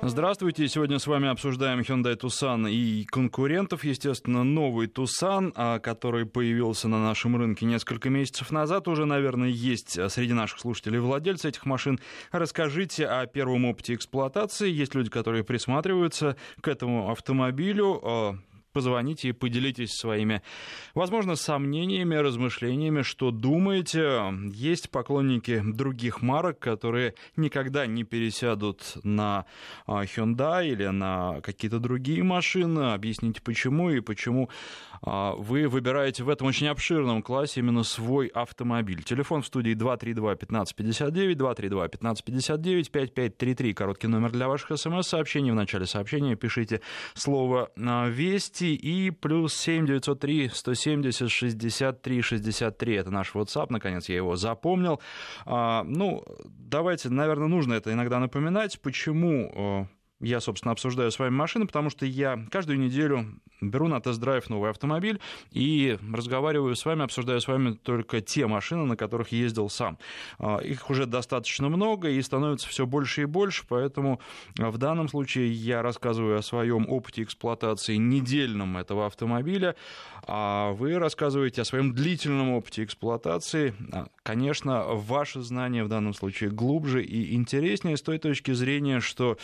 Здравствуйте. Сегодня с вами обсуждаем Hyundai Tucson и конкурентов. Естественно, новый Tucson, а, который появился на нашем рынке несколько месяцев назад. Уже, наверное, есть среди наших слушателей владельцы этих машин. Расскажите о первом опыте эксплуатации. Есть люди, которые присматриваются к этому автомобилю а, позвоните и поделитесь своими, возможно, сомнениями, размышлениями, что думаете. Есть поклонники других марок, которые никогда не пересядут на а, Hyundai или на какие-то другие машины. Объясните, почему и почему вы выбираете в этом очень обширном классе именно свой автомобиль. Телефон в студии 232-1559, 232-1559, 5533, короткий номер для ваших смс-сообщений. В начале сообщения пишите слово а, «Вести» и плюс 7 903 170 63 63. Это наш WhatsApp, наконец я его запомнил. А, ну, давайте, наверное, нужно это иногда напоминать, почему я, собственно, обсуждаю с вами машины, потому что я каждую неделю беру на тест-драйв новый автомобиль и разговариваю с вами, обсуждаю с вами только те машины, на которых ездил сам. А, их уже достаточно много и становится все больше и больше, поэтому в данном случае я рассказываю о своем опыте эксплуатации недельном этого автомобиля, а вы рассказываете о своем длительном опыте эксплуатации. Конечно, ваши знания в данном случае глубже и интереснее с той точки зрения, что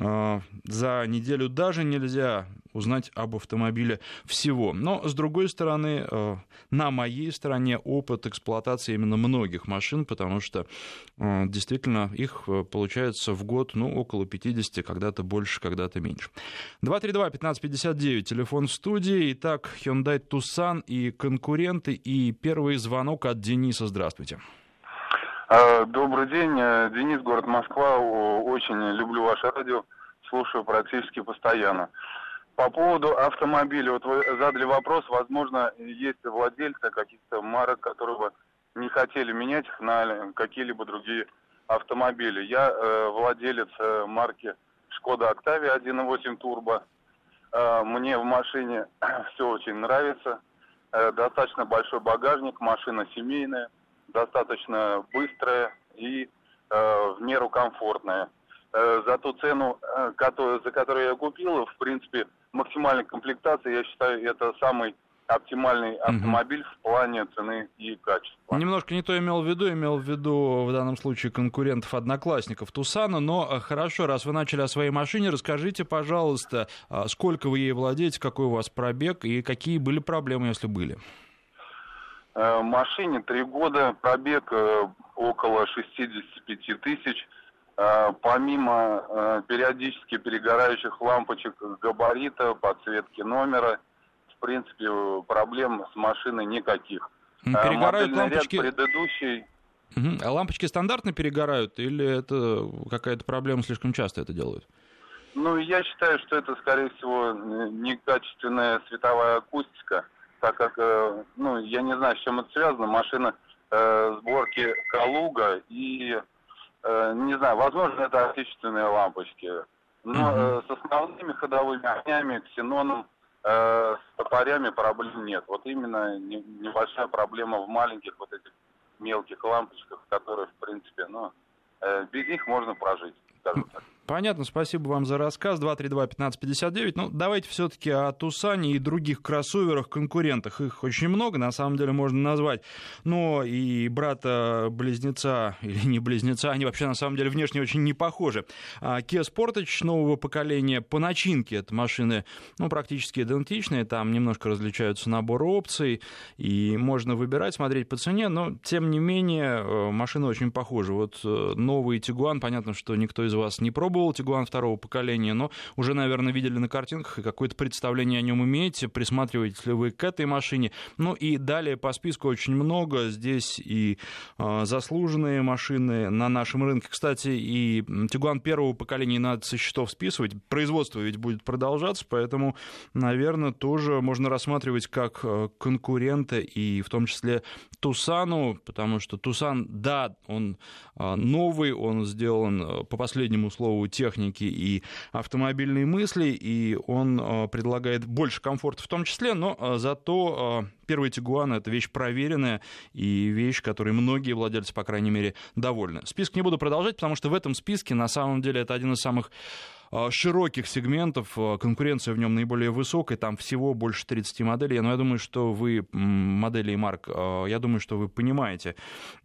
а, за неделю даже нельзя узнать об автомобиле всего. Но, с другой стороны, э, на моей стороне опыт эксплуатации именно многих машин, потому что э, действительно их э, получается в год ну, около 50, когда-то больше, когда-то меньше. 232-1559, телефон студии. Итак, Hyundai Tucson и конкуренты. И первый звонок от Дениса. Здравствуйте. Добрый день, Денис, город Москва. Очень люблю ваше радио, слушаю практически постоянно. По поводу автомобиля, вот вы задали вопрос, возможно, есть владельцы каких-то марок, которые бы не хотели менять их на какие-либо другие автомобили. Я э, владелец э, марки Шкода Октавия 1.8 Турбо. Э, мне в машине все очень нравится. Э, достаточно большой багажник, машина семейная, достаточно быстрая и э, в меру комфортная. Э, за ту цену, э, которую, за которую я купил, в принципе, максимальной комплектации, я считаю, это самый оптимальный автомобиль угу. в плане цены и качества. Немножко не то имел в виду, имел в виду в данном случае конкурентов одноклассников Тусана, но э, хорошо, раз вы начали о своей машине, расскажите, пожалуйста, а, сколько вы ей владеете, какой у вас пробег и какие были проблемы, если были? Э, машине три года, пробег э, около 65 тысяч. Э, помимо э, периодически перегорающих лампочек габарита, подсветки номера, в принципе, проблем с машиной никаких. Э, перегорают Модельный лампочки... Ряд предыдущий... Угу. А лампочки стандартно перегорают или это какая-то проблема слишком часто это делают? Ну, я считаю, что это, скорее всего, некачественная световая акустика, так как, ну, я не знаю, с чем это связано. Машина э, сборки Калуга и не знаю, возможно, это отечественные лампочки. Но э, с основными ходовыми огнями, ксеноном, э, с топорями проблем нет. Вот именно не, небольшая проблема в маленьких вот этих мелких лампочках, которые, в принципе, ну, э, без них можно прожить, скажем так. Понятно, спасибо вам за рассказ. 232-1559. Ну, давайте все-таки о Тусане и других кроссоверах, конкурентах. Их очень много, на самом деле можно назвать. Но и брата-близнеца, или не близнеца, они вообще на самом деле внешне очень не похожи. А Kia Sportage нового поколения по начинке это машины ну, практически идентичные. Там немножко различаются наборы опций, и можно выбирать, смотреть по цене, но тем не менее э, машины очень похожи. Вот э, новый Tiguan, понятно, что никто из вас не пробовал, пробовал Тигуан второго поколения, но уже, наверное, видели на картинках и какое-то представление о нем имеете, присматриваетесь ли вы к этой машине. Ну и далее по списку очень много. Здесь и э, заслуженные машины на нашем рынке. Кстати, и Тигуан первого поколения надо со счетов списывать. Производство ведь будет продолжаться, поэтому, наверное, тоже можно рассматривать как э, конкурента и в том числе Тусану, потому что Тусан, да, он э, новый, он сделан э, по последнему слову техники и автомобильной мысли, и он э, предлагает больше комфорта в том числе, но э, зато э, первый Тигуан — это вещь проверенная и вещь, которой многие владельцы, по крайней мере, довольны. Список не буду продолжать, потому что в этом списке, на самом деле, это один из самых широких сегментов, а, конкуренция в нем наиболее высокая, там всего больше 30 моделей, но я думаю, что вы, модели и марк, я думаю, что вы понимаете,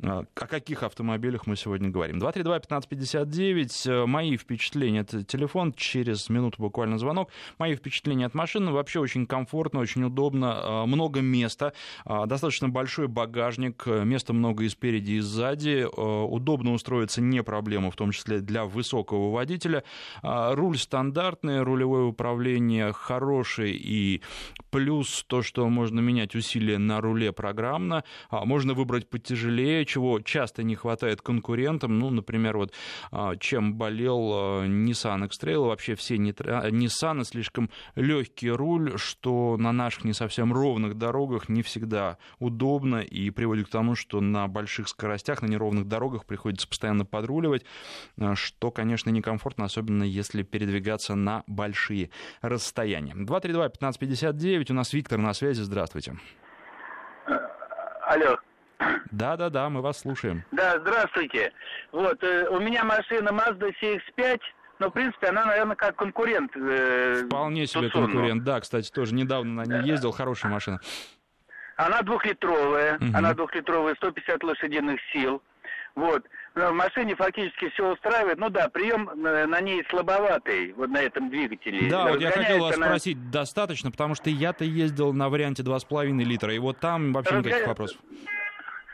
о каких автомобилях мы сегодня говорим. 232-1559, мои впечатления, это телефон, через минуту буквально звонок, мои впечатления от машины, вообще очень комфортно, очень удобно, много места, достаточно большой багажник, места много и спереди, и сзади, удобно устроиться не проблема, в том числе для высокого водителя, руль стандартный, рулевое управление хорошее и плюс то, что можно менять усилия на руле программно, а можно выбрать потяжелее, чего часто не хватает конкурентам, ну, например, вот а, чем болел а, Nissan X-Trail, вообще все Nissan слишком легкий руль, что на наших не совсем ровных дорогах не всегда удобно и приводит к тому, что на больших скоростях, на неровных дорогах приходится постоянно подруливать, что, конечно, некомфортно, особенно если передвигаться на большие расстояния. 232-1559, у нас Виктор на связи, здравствуйте. Алло. Да-да-да, мы вас слушаем. Да, здравствуйте. Вот, э, у меня машина Mazda CX-5, но, в принципе, она, наверное, как конкурент. Э, Вполне себе Tucson. конкурент, да, кстати, тоже недавно на ней ездил, хорошая машина. Она двухлитровая, угу. она двухлитровая, 150 лошадиных сил. Вот. В машине фактически все устраивает. Ну да, прием э, на ней слабоватый, вот на этом двигателе. Да, вот я хотел вас она... спросить, достаточно, потому что я-то ездил на варианте 2,5 литра, и вот там вообще Разга... никаких вопросов.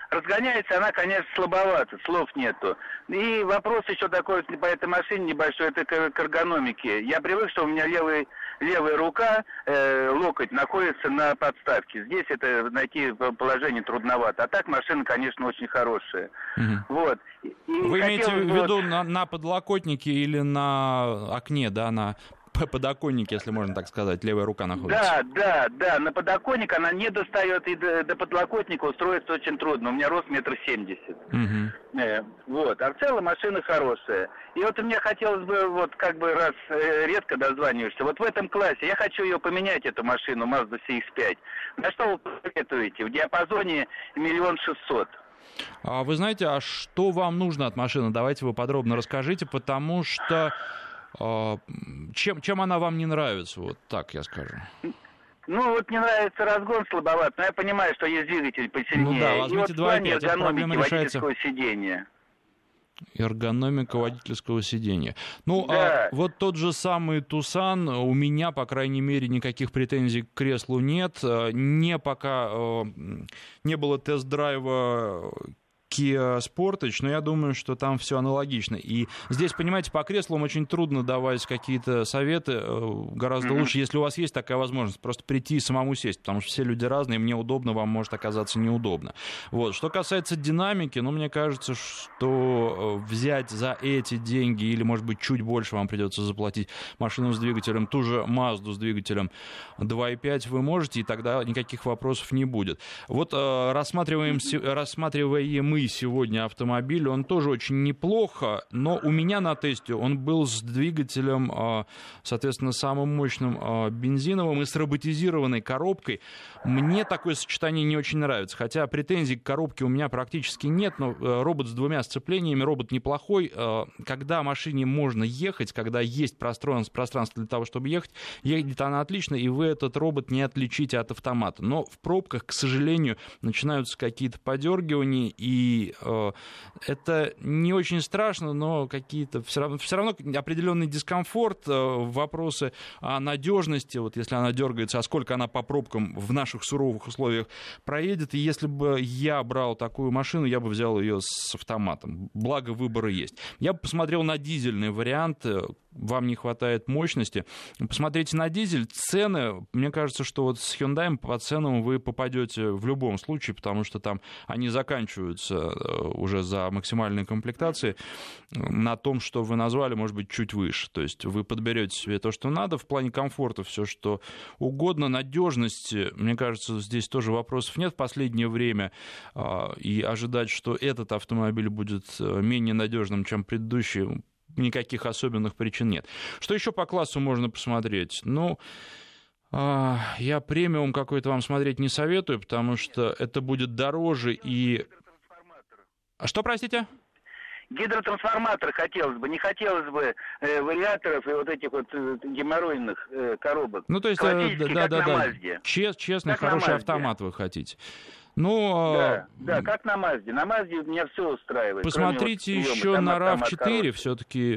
Разгоняется она, конечно, слабовато, слов нету. И вопрос еще такой по этой машине небольшой, это к эргономике. Я привык, что у меня левый, левая рука, э, локоть находится на подставке. Здесь это найти положение трудновато. А так машина, конечно, очень хорошая. Угу. Вот. И Вы имеете в виду вот... на, на подлокотнике или на окне, да, на подоконнике, если можно так сказать, левая рука находится. Да, да, да, на подоконник она не достает, и до, до подлокотника устроиться очень трудно. У меня рост метр семьдесят. Угу. Э, вот, а в целом машина хорошая. И вот мне хотелось бы, вот как бы раз э, редко дозваниваешься, вот в этом классе я хочу ее поменять, эту машину, Mazda CX-5. На что вы посоветуете? В диапазоне миллион шестьсот. А вы знаете, а что вам нужно от машины? Давайте вы подробно расскажите, потому что чем, чем она вам не нравится, вот так я скажу? Ну, вот мне нравится разгон слабоват, но я понимаю, что есть двигатель посильнее. Ну да, возьмите 2,5, эта проблема решается... сидения. Эргономика водительского сидения. Ну, а да. а вот тот же самый Тусан, у меня, по крайней мере, никаких претензий к креслу нет. Не пока э, не было тест-драйва Kia Sportage, но я думаю, что там все аналогично. И здесь, понимаете, по креслам очень трудно давать какие-то советы. Э, гораздо mm-hmm. лучше, если у вас есть такая возможность, просто прийти и самому сесть, потому что все люди разные, мне удобно, вам может оказаться неудобно. Вот. Что касается динамики, ну, мне кажется, что э, взять за эти деньги, или, может быть, чуть больше вам придется заплатить машину с двигателем, ту же Mazda с двигателем 2.5 вы можете, и тогда никаких вопросов не будет. Вот э, рассматриваем, рассматриваем мы сегодня автомобиль, он тоже очень неплохо, но у меня на тесте он был с двигателем, а, соответственно, самым мощным а, бензиновым и с роботизированной коробкой. Мне такое сочетание не очень нравится, хотя претензий к коробке у меня практически нет, но э, робот с двумя сцеплениями, робот неплохой. Э, когда машине можно ехать, когда есть пространство, пространство для того, чтобы ехать, едет она отлично, и вы этот робот не отличите от автомата. Но в пробках, к сожалению, начинаются какие-то подергивания, и э, это не очень страшно, но какие-то все равно, все равно определенный дискомфорт, вопросы о надежности, вот если она дергается, а сколько она по пробкам в наших суровых условиях проедет. И если бы я брал такую машину, я бы взял ее с автоматом. Благо выборы есть. Я бы посмотрел на дизельный вариант, вам не хватает мощности. Посмотрите на дизель, цены, мне кажется, что вот с Hyundai по ценам вы попадете в любом случае, потому что там они заканчиваются э, уже за максимальной комплектации на том, что вы назвали, может быть, чуть выше. То есть вы подберете себе то, что надо, в плане комфорта все, что угодно, надежности, мне кажется, здесь тоже вопросов нет в последнее время, а, и ожидать, что этот автомобиль будет э, менее надежным, чем предыдущий, никаких особенных причин нет. Что еще по классу можно посмотреть? Ну, а, я премиум какой-то вам смотреть не советую, потому что это будет дороже и... А что, простите? Гидротрансформатор хотелось бы, не хотелось бы э, вариаторов и вот этих вот э, геморройных э, коробок. Ну, то есть, э, да, да, да, Чест, честный, как хороший автомат вы хотите. Ну, да, а... да, как на Мазде. На Мазде меня все устраивает. Посмотрите вот еще на RAV4. Все-таки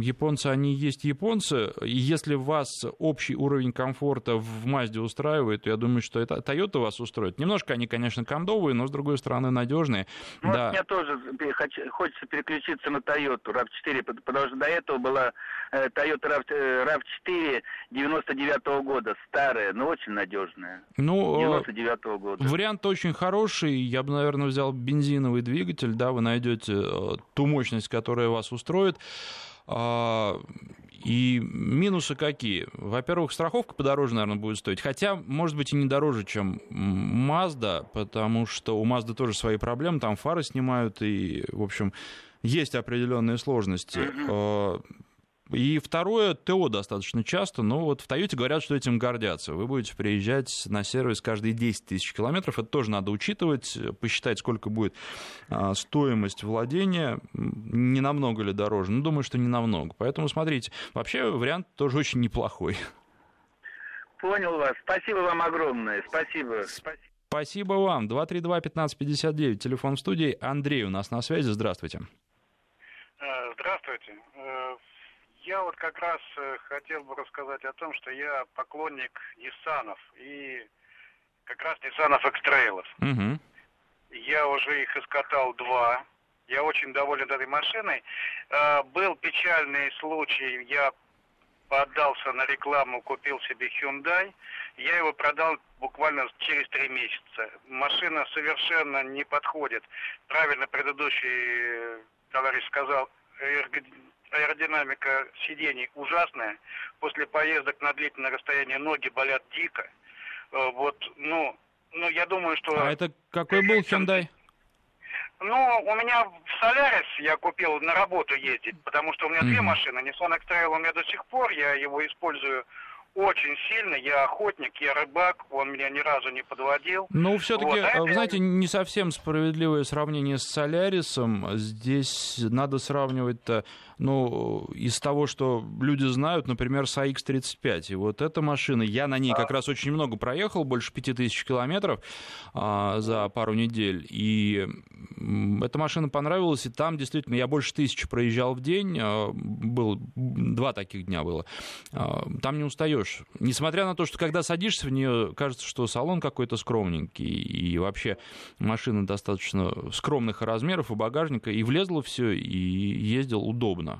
японцы, они есть японцы. И если вас общий уровень комфорта в Мазде устраивает, то я думаю, что это Toyota вас устроит. Немножко они, конечно, кондовые, но, с другой стороны, надежные. Ну, да. Мне тоже хочется переключиться на Toyota RAV4, потому что до этого была Toyota RAV4 99 -го года, старая, но очень надежная. Ну, 99 -го года. Вариант очень хороший. Я бы, наверное, взял бензиновый двигатель, да, вы найдете э, ту мощность, которая вас устроит. А, и минусы какие? Во-первых, страховка подороже, наверное, будет стоить. Хотя, может быть, и не дороже, чем Mazda, потому что у Mazda тоже свои проблемы. Там фары снимают, и, в общем, есть определенные сложности. И второе, ТО достаточно часто, но вот в Тойоте говорят, что этим гордятся. Вы будете приезжать на сервис каждые 10 тысяч километров, это тоже надо учитывать, посчитать, сколько будет а, стоимость владения, не намного ли дороже, ну, думаю, что не намного. Поэтому смотрите, вообще вариант тоже очень неплохой. Понял вас. Спасибо вам огромное. Спасибо. Спасибо вам. 232-1559, телефон в студии. Андрей у нас на связи. Здравствуйте. Э, здравствуйте. Э, я вот как раз э, хотел бы рассказать о том, что я поклонник Ниссанов и как раз Ниссанов Экстрейлов. Угу. Я уже их искатал два. Я очень доволен этой машиной. Э, был печальный случай, я поддался на рекламу, купил себе Hyundai. Я его продал буквально через три месяца. Машина совершенно не подходит. Правильно предыдущий товарищ сказал, аэродинамика сидений ужасная. После поездок на длительное расстояние ноги болят дико. Э, вот, ну, ну, я думаю, что... А это какой был Hyundai? Ну, у меня в Солярис я купил на работу ездить, потому что у меня mm-hmm. две машины. Nissan X-Trail у меня до сих пор, я его использую очень сильно. Я охотник, я рыбак, он меня ни разу не подводил. Ну, все-таки, вот, а вы знаете, не совсем справедливое сравнение с Солярисом. Здесь надо сравнивать-то ну, из того, что люди знают, например, с AX-35. И вот эта машина, я на ней как раз очень много проехал, больше 5000 километров а, за пару недель. И эта машина понравилась, и там действительно я больше тысячи проезжал в день, а, был, два таких дня было. А, там не устаешь. Несмотря на то, что когда садишься в нее, кажется, что салон какой-то скромненький, и вообще машина достаточно скромных размеров и багажника, и влезло все, и ездил удобно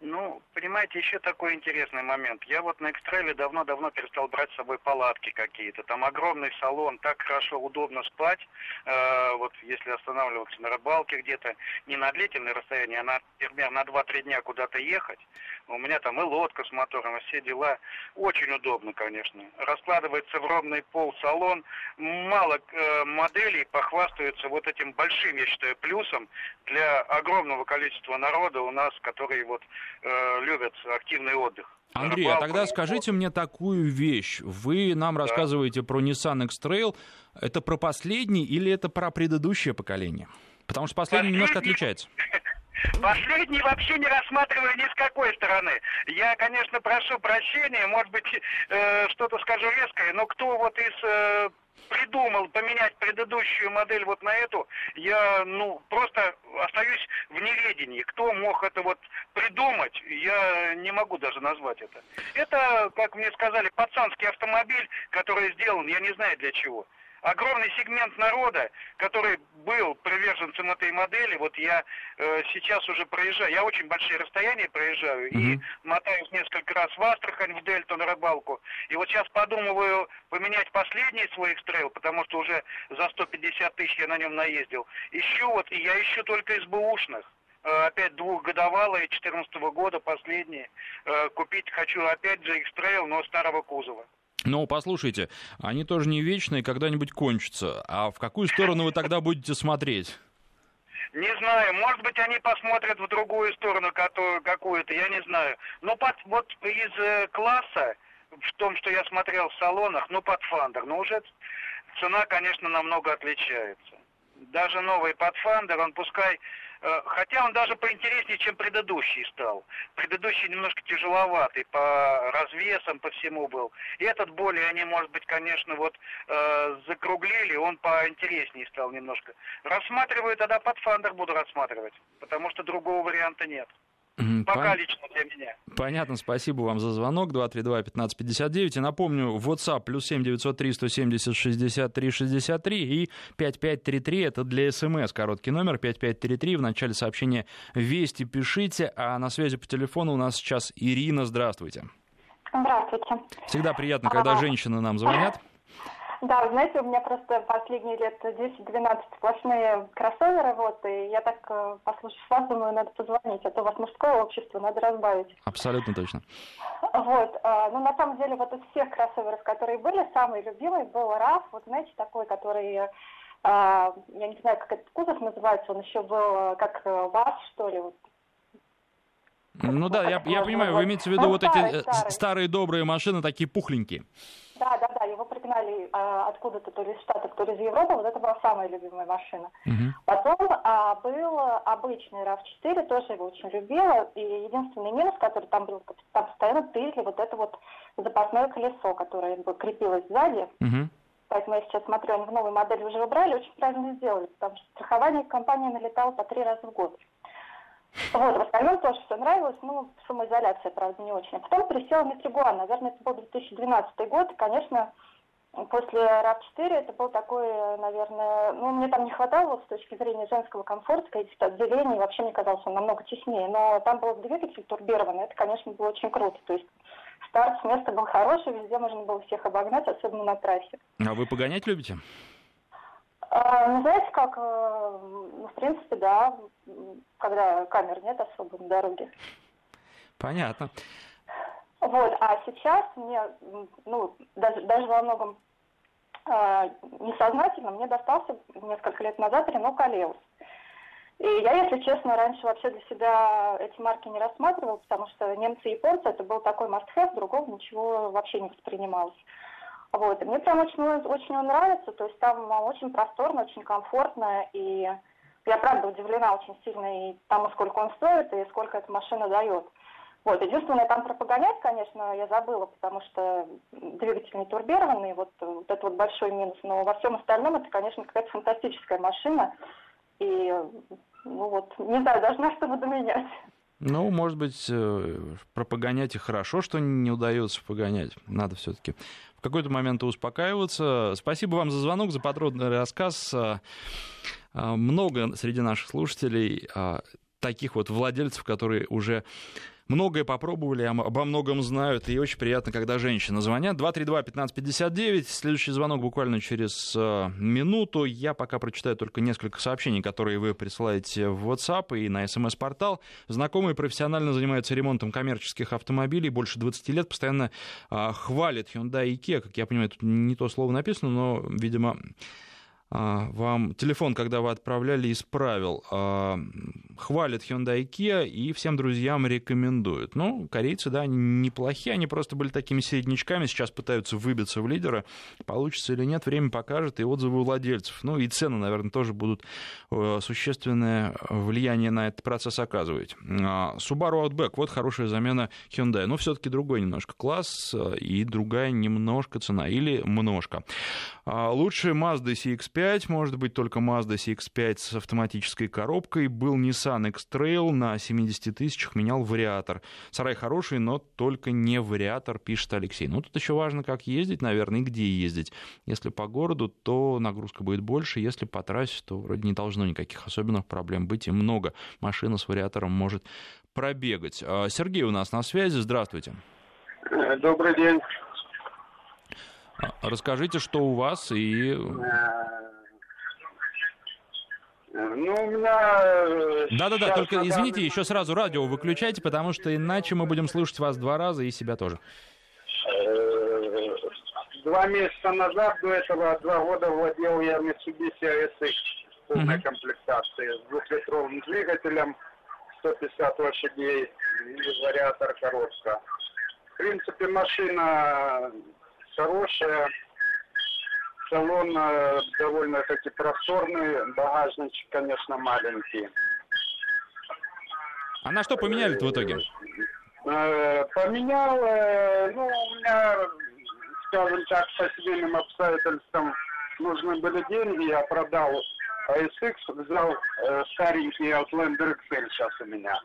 Ну, понимаете, еще такой интересный момент. Я вот на экстреле давно-давно перестал брать с собой палатки какие-то. Там огромный салон, так хорошо, удобно спать. Э, вот если останавливаться на рыбалке где-то, не на длительное расстояние, а на, например, на 2-3 дня куда-то ехать. У меня там и лодка с мотором, и все дела. Очень удобно, конечно. Раскладывается в ровный пол салон. Мало э, моделей похвастаются вот этим большим, я считаю, плюсом для огромного количества народа у нас, которые вот э, любят активный отдых. Андрей, а тогда скажите мне такую вещь. Вы нам да. рассказываете про Nissan X-Trail. Это про последний или это про предыдущее поколение? Потому что последний, последний... немножко отличается. Последний вообще не рассматриваю ни с какой стороны. Я, конечно, прошу прощения, может быть, э, что-то скажу резкое, но кто вот из э, придумал поменять предыдущую модель вот на эту, я, ну, просто остаюсь в неведении. Кто мог это вот придумать, я не могу даже назвать это. Это, как мне сказали, пацанский автомобиль, который сделан, я не знаю для чего огромный сегмент народа, который был приверженцем этой модели, вот я э, сейчас уже проезжаю, я очень большие расстояния проезжаю, mm-hmm. и мотаюсь несколько раз в Астрахань, в Дельту на рыбалку, и вот сейчас подумываю поменять последний свой экстрейл, потому что уже за 150 тысяч я на нем наездил. Ищу вот, и я ищу только из бэушных э, опять двухгодовалые, 14 года, последние. Э, купить хочу опять же экстрейл, но старого кузова. Ну, послушайте, они тоже не вечные, когда-нибудь кончатся. А в какую сторону вы тогда будете смотреть? Не знаю, может быть, они посмотрят в другую сторону какую-то, я не знаю. Но под, вот из э, класса, в том, что я смотрел в салонах, ну, под Фандер, но уже цена, конечно, намного отличается. Даже новый Pathfinder, он пускай хотя он даже поинтереснее, чем предыдущий стал. Предыдущий немножко тяжеловатый по развесам, по всему был. И этот более они, может быть, конечно, вот э, закруглили, он поинтереснее стал немножко. Рассматриваю тогда под Фандер буду рассматривать, потому что другого варианта нет. Пока Пон... лично для меня. Понятно, спасибо вам за звонок. 232-1559. И напомню, WhatsApp плюс 7 903 170 63 63 и 5533 это для СМС. Короткий номер 5533. В начале сообщения «Вести» пишите. А на связи по телефону у нас сейчас Ирина. Здравствуйте. Здравствуйте. Всегда приятно, когда а... женщины нам звонят. Да, вы знаете, у меня просто последние лет 10-12 сплошные кроссоверы, вот, и я так, э, послушав вас, думаю, надо позвонить, а то у вас мужское общество, надо разбавить. Абсолютно точно. Вот, а, ну, на самом деле, вот из всех кроссоверов, которые были, самый любимый был RAV, вот, знаете, такой, который а, я не знаю, как этот кузов называется, он еще был как э, ВАЗ, что ли, вот, ну да, я, я понимаю, вы имеете в виду ну, вот старый, эти старый. старые добрые машины, такие пухленькие. Да, да, да, его пригнали а, откуда-то, то ли из Штатов, то ли из Европы, вот это была самая любимая машина. Uh-huh. Потом а, был обычный RAV4, тоже его очень любила, и единственный минус, который там был, там постоянно тырили вот это вот запасное колесо, которое крепилось сзади. Uh-huh. Поэтому я сейчас смотрю, они в новой модели уже убрали, очень правильно сделали, потому что страхование компания налетала по три раза в год. Вот, в остальном тоже все нравилось, ну, шумоизоляция, правда, не очень. А потом присела на Тригуан, наверное, это был 2012 год, и, конечно, после RAV4 это был такой, наверное, ну, мне там не хватало вот, с точки зрения женского комфорта, каких-то отделений, вообще мне казалось, он намного теснее, но там был двигатель турбированный, это, конечно, было очень круто, то есть старт с места был хороший, везде можно было всех обогнать, особенно на трассе. А вы погонять любите? А, ну, знаете, как, э, ну, в принципе, да, когда камер нет особо на дороге. Понятно. Вот, а сейчас мне, ну, даже, даже во многом э, несознательно мне достался несколько лет назад Рено Калеус. И я, если честно, раньше вообще для себя эти марки не рассматривала, потому что немцы и японцы это был такой must-have, другого ничего вообще не воспринималось. Вот. И мне прям очень, очень он нравится, то есть там очень просторно, очень комфортно, и я правда удивлена очень сильно и тому, сколько он стоит, и сколько эта машина дает. Вот, единственное, там про погонять, конечно, я забыла, потому что двигатель не турбированный, вот, вот это вот большой минус. Но во всем остальном это, конечно, какая-то фантастическая машина. И, ну вот, не знаю, даже на что буду менять. Ну, может быть, э, пропогонять и хорошо, что не удается погонять. Надо все-таки в какой-то момент успокаиваться. Спасибо вам за звонок, за подробный рассказ. А, а, много среди наших слушателей а, таких вот владельцев, которые уже многое попробовали, обо многом знают, и очень приятно, когда женщины звонят. 232-1559, следующий звонок буквально через э, минуту. Я пока прочитаю только несколько сообщений, которые вы присылаете в WhatsApp и на смс-портал. Знакомый профессионально занимается ремонтом коммерческих автомобилей, больше 20 лет, постоянно э, хвалит Hyundai и Kia, как я понимаю, тут не то слово написано, но, видимо, а, вам телефон, когда вы отправляли, исправил. А, хвалит Hyundai Kia и всем друзьям рекомендует. Ну, корейцы, да, неплохие, они просто были такими середнячками, сейчас пытаются выбиться в лидера. Получится или нет, время покажет, и отзывы у владельцев. Ну, и цены, наверное, тоже будут э, существенное влияние на этот процесс оказывать. А, Subaru Outback, вот хорошая замена Hyundai. Но все-таки другой немножко класс э, и другая немножко цена, или множко. Лучше Mazda CX-5 5, может быть, только Mazda CX-5 с автоматической коробкой. Был Nissan X-Trail на 70 тысячах, менял вариатор. Сарай хороший, но только не вариатор, пишет Алексей. Ну, тут еще важно, как ездить, наверное, и где ездить. Если по городу, то нагрузка будет больше. Если по трассе, то вроде не должно никаких особенных проблем быть. И много машина с вариатором может пробегать. А, Сергей у нас на связи. Здравствуйте. Добрый день. А, расскажите, что у вас и... Ну, у меня... Да-да-да, только извините, еще сразу радио выключайте, потому что иначе мы будем слушать вас два раза и себя тоже. Э, два месяца назад, до этого, два года владел я Mitsubishi ASX полной комплектации с двухлитровым двигателем, 150 лошадей и вариатор коробка. В принципе, машина хорошая. Салон э, довольно-таки просторный, багажничек, конечно, маленький. А на что поменяли-то в итоге? Э, поменял, э, ну, у меня, скажем так, по семейным обстоятельствам нужны были деньги, я продал ASX, взял старенький Outlander XL сейчас у меня.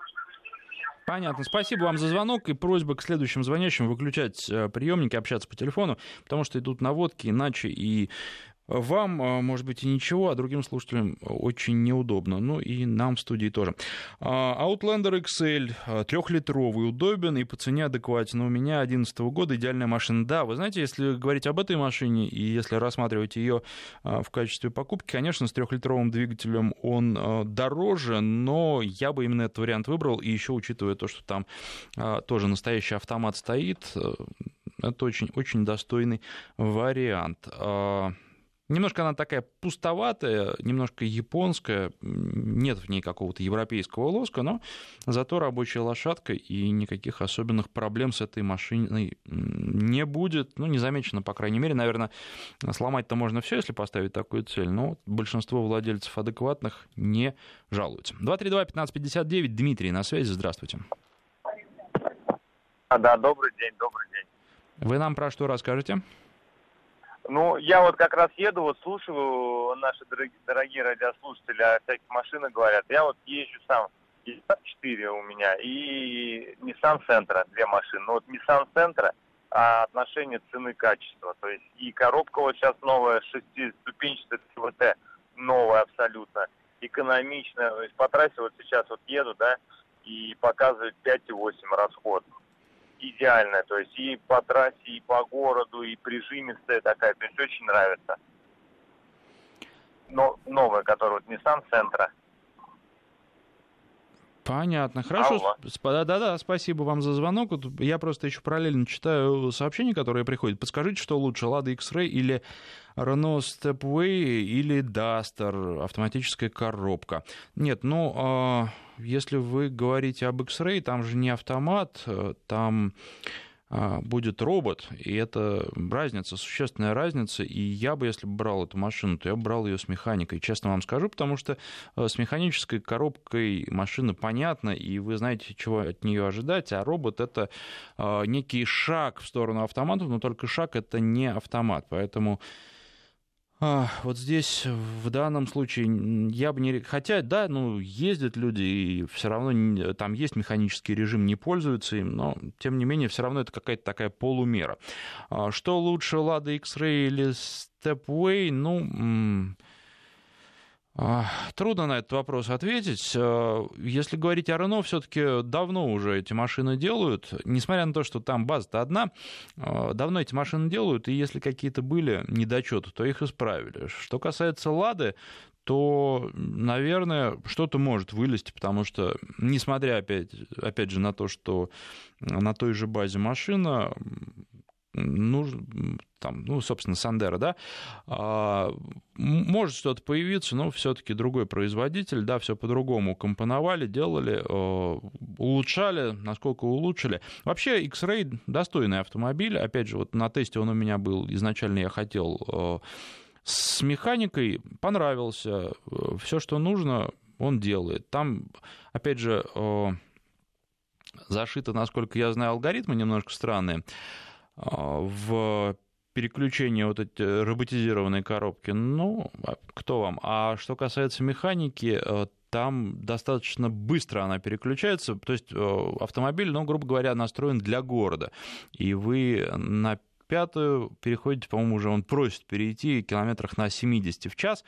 Понятно. Спасибо вам за звонок и просьба к следующим звонящим выключать приемники, общаться по телефону, потому что идут наводки, иначе и вам, а, может быть, и ничего, а другим слушателям очень неудобно. Ну и нам в студии тоже. А, Outlander XL а, трехлитровый, удобен и по цене адекватен. У меня 2011 года идеальная машина. Да, вы знаете, если говорить об этой машине и если рассматривать ее в качестве покупки, конечно, с трехлитровым двигателем он дороже, но я бы именно этот вариант выбрал. И еще учитывая то, что там тоже настоящий автомат стоит, э, это очень, очень достойный вариант. Немножко она такая пустоватая, немножко японская, нет в ней какого-то европейского лоска, но зато рабочая лошадка, и никаких особенных проблем с этой машиной не будет, ну, не замечено, по крайней мере. Наверное, сломать-то можно все, если поставить такую цель, но большинство владельцев адекватных не жалуются. 232-1559, Дмитрий на связи, здравствуйте. А, да, добрый день, добрый день. Вы нам про что расскажете? Ну, я вот как раз еду, вот слушаю наши дорогие, дорогие радиослушатели о всяких машинах говорят. Я вот езжу сам, 4 у меня, и Nissan Sentra, две машины. Ну вот Nissan Sentra, а отношение цены-качества. То есть и коробка вот сейчас новая, шестиступенчатая ТВТ, новая абсолютно, экономичная. То есть по трассе вот сейчас вот еду, да, и показывает 5,8 расход идеальная, то есть и по трассе, и по городу, и прижимистая такая, то есть очень нравится. Но новая, которая вот Nissan Sentra. Понятно, хорошо. Да-да, спасибо вам за звонок. Я просто еще параллельно читаю сообщения, которые приходят. Подскажите, что лучше, Lada X-Ray или Renault Stepway или Duster, автоматическая коробка? Нет, ну, а, если вы говорите об X-Ray, там же не автомат, э, там а, будет робот, и это разница, существенная разница, и я бы, если бы брал эту машину, то я бы брал ее с механикой, честно вам скажу, потому что э, с механической коробкой машина понятна, и вы знаете, чего от нее ожидать, а робот — это э, некий шаг в сторону автоматов, но только шаг — это не автомат, поэтому вот здесь в данном случае я бы не... Хотя, да, ну, ездят люди, и все равно там есть механический режим, не пользуются им, но, тем не менее, все равно это какая-то такая полумера. А, что лучше, Lada X-Ray или Stepway? Ну, а, трудно на этот вопрос ответить. А, если говорить о Рено, все-таки давно уже эти машины делают. Несмотря на то, что там база-то одна, а, давно эти машины делают, и если какие-то были недочеты, то их исправили. Что касается Лады, то, наверное, что-то может вылезти, потому что, несмотря опять, опять же на то, что на той же базе машина, ну, там, ну, собственно, Сандера, да, а, может что-то появиться, но все-таки другой производитель, да, все по-другому компоновали, делали, а, улучшали, насколько улучшили. Вообще, X-Ray достойный автомобиль, опять же, вот на тесте он у меня был, изначально я хотел а, с механикой, понравился, все, что нужно, он делает. Там, опять же, зашито, насколько я знаю, алгоритмы немножко странные. А, в переключение вот эти роботизированные коробки, ну, а кто вам? А что касается механики, э, там достаточно быстро она переключается, то есть э, автомобиль, ну, грубо говоря, настроен для города, и вы на пятую переходите, по-моему, уже он просит перейти километрах на 70 в час,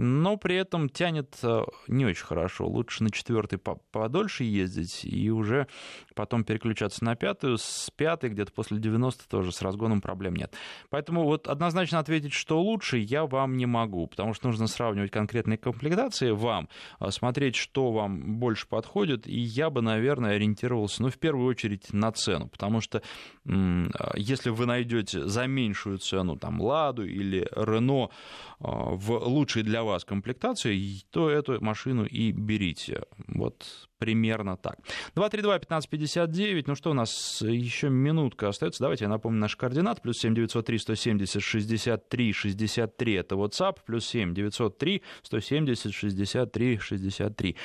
но при этом тянет э, не очень хорошо. Лучше на четвертый подольше ездить и уже потом переключаться на пятую. С пятой где-то после 90 тоже с разгоном проблем нет. Поэтому вот однозначно ответить, что лучше, я вам не могу, потому что нужно сравнивать конкретные комплектации вам, э, смотреть, что вам больше подходит, и я бы, наверное, ориентировался, ну, в первую очередь на цену, потому что э, если вы найдете за меньшую цену там Ладу или Рено в лучшей для вас комплектации, то эту машину и берите. Вот примерно так. 232-1559, ну что, у нас еще минутка остается. Давайте я напомню наш координат. Плюс 7 903 170 63 63 это WhatsApp. Плюс 7 903 170 63 63.